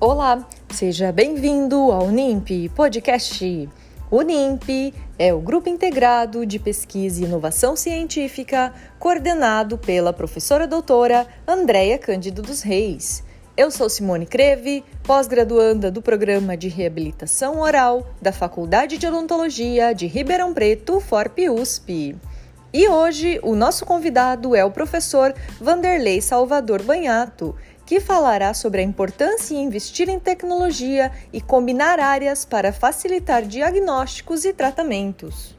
Olá, seja bem-vindo ao NIMP Podcast. O NIMP é o Grupo Integrado de Pesquisa e Inovação Científica, coordenado pela professora doutora Andréia Cândido dos Reis. Eu sou Simone Creve, pós-graduanda do Programa de Reabilitação Oral da Faculdade de Odontologia de Ribeirão Preto, FORP USP. E hoje o nosso convidado é o professor Vanderlei Salvador Banhato, que falará sobre a importância em investir em tecnologia e combinar áreas para facilitar diagnósticos e tratamentos.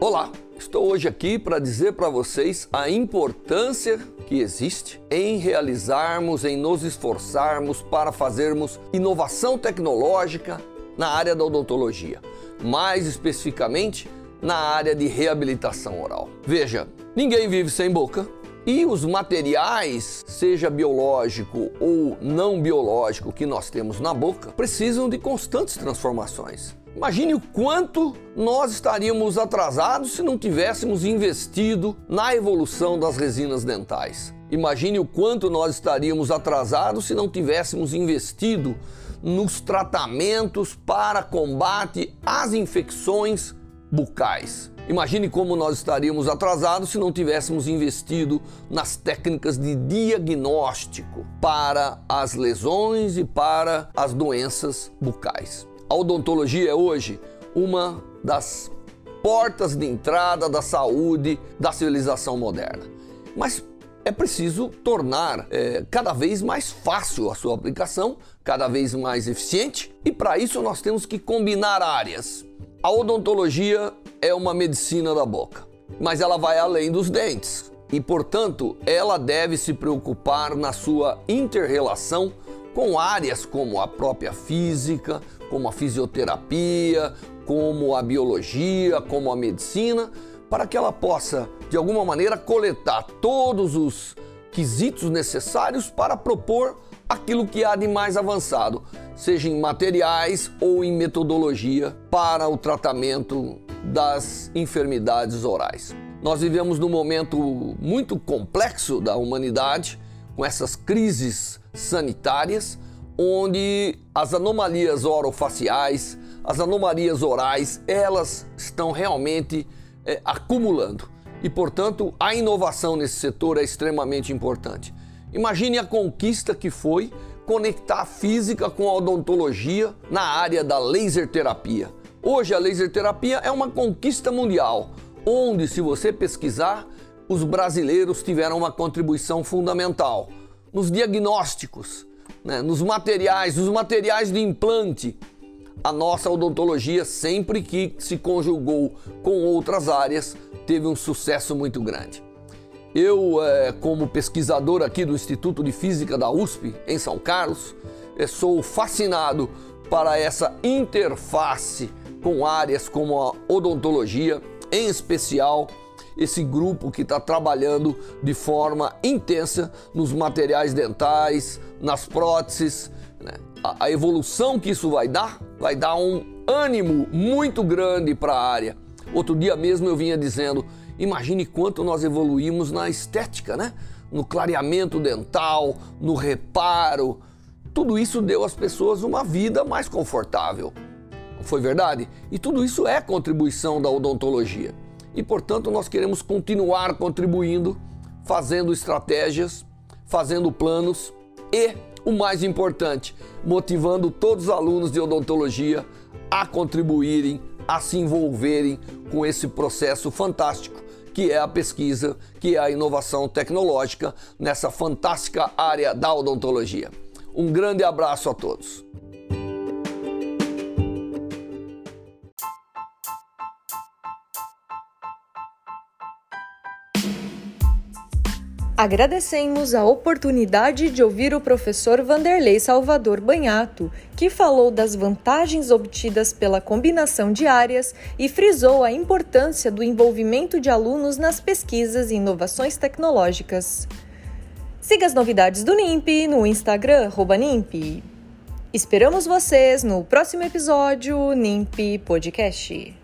Olá, estou hoje aqui para dizer para vocês a importância que existe em realizarmos, em nos esforçarmos para fazermos inovação tecnológica na área da odontologia mais especificamente na área de reabilitação oral. Veja, ninguém vive sem boca e os materiais, seja biológico ou não biológico, que nós temos na boca, precisam de constantes transformações. Imagine o quanto nós estaríamos atrasados se não tivéssemos investido na evolução das resinas dentais. Imagine o quanto nós estaríamos atrasados se não tivéssemos investido nos tratamentos para combate às infecções bucais. Imagine como nós estaríamos atrasados se não tivéssemos investido nas técnicas de diagnóstico para as lesões e para as doenças bucais. A odontologia é hoje uma das portas de entrada da saúde da civilização moderna. Mas é preciso tornar é, cada vez mais fácil a sua aplicação, cada vez mais eficiente, e para isso nós temos que combinar áreas. A odontologia é uma medicina da boca, mas ela vai além dos dentes. E, portanto, ela deve se preocupar na sua interrelação com áreas como a própria física, como a fisioterapia, como a biologia, como a medicina, para que ela possa, de alguma maneira, coletar todos os quesitos necessários para propor aquilo que há de mais avançado, seja em materiais ou em metodologia para o tratamento das enfermidades orais. Nós vivemos num momento muito complexo da humanidade, com essas crises sanitárias, onde as anomalias orofaciais, as anomalias orais, elas estão realmente é, acumulando. E, portanto, a inovação nesse setor é extremamente importante. Imagine a conquista que foi conectar a física com a odontologia na área da laser terapia. Hoje a laser terapia é uma conquista mundial, onde se você pesquisar, os brasileiros tiveram uma contribuição fundamental nos diagnósticos, né, nos materiais, nos materiais de implante, a nossa odontologia, sempre que se conjugou com outras áreas, teve um sucesso muito grande. Eu, é, como pesquisador aqui do Instituto de Física da USP, em São Carlos, é, sou fascinado para essa interface com áreas como a odontologia, em especial esse grupo que está trabalhando de forma intensa nos materiais dentais, nas próteses, né? a, a evolução que isso vai dar vai dar um ânimo muito grande para a área. Outro dia mesmo eu vinha dizendo, imagine quanto nós evoluímos na estética, né? No clareamento dental, no reparo. Tudo isso deu às pessoas uma vida mais confortável. Foi verdade? E tudo isso é contribuição da odontologia. E portanto, nós queremos continuar contribuindo, fazendo estratégias, fazendo planos e o mais importante, motivando todos os alunos de odontologia a contribuírem, a se envolverem com esse processo fantástico que é a pesquisa, que é a inovação tecnológica nessa fantástica área da odontologia. Um grande abraço a todos. Agradecemos a oportunidade de ouvir o professor Vanderlei Salvador Banhato, que falou das vantagens obtidas pela combinação de áreas e frisou a importância do envolvimento de alunos nas pesquisas e inovações tecnológicas. Siga as novidades do NIMP no Instagram NIMP. Esperamos vocês no próximo episódio NIMP Podcast.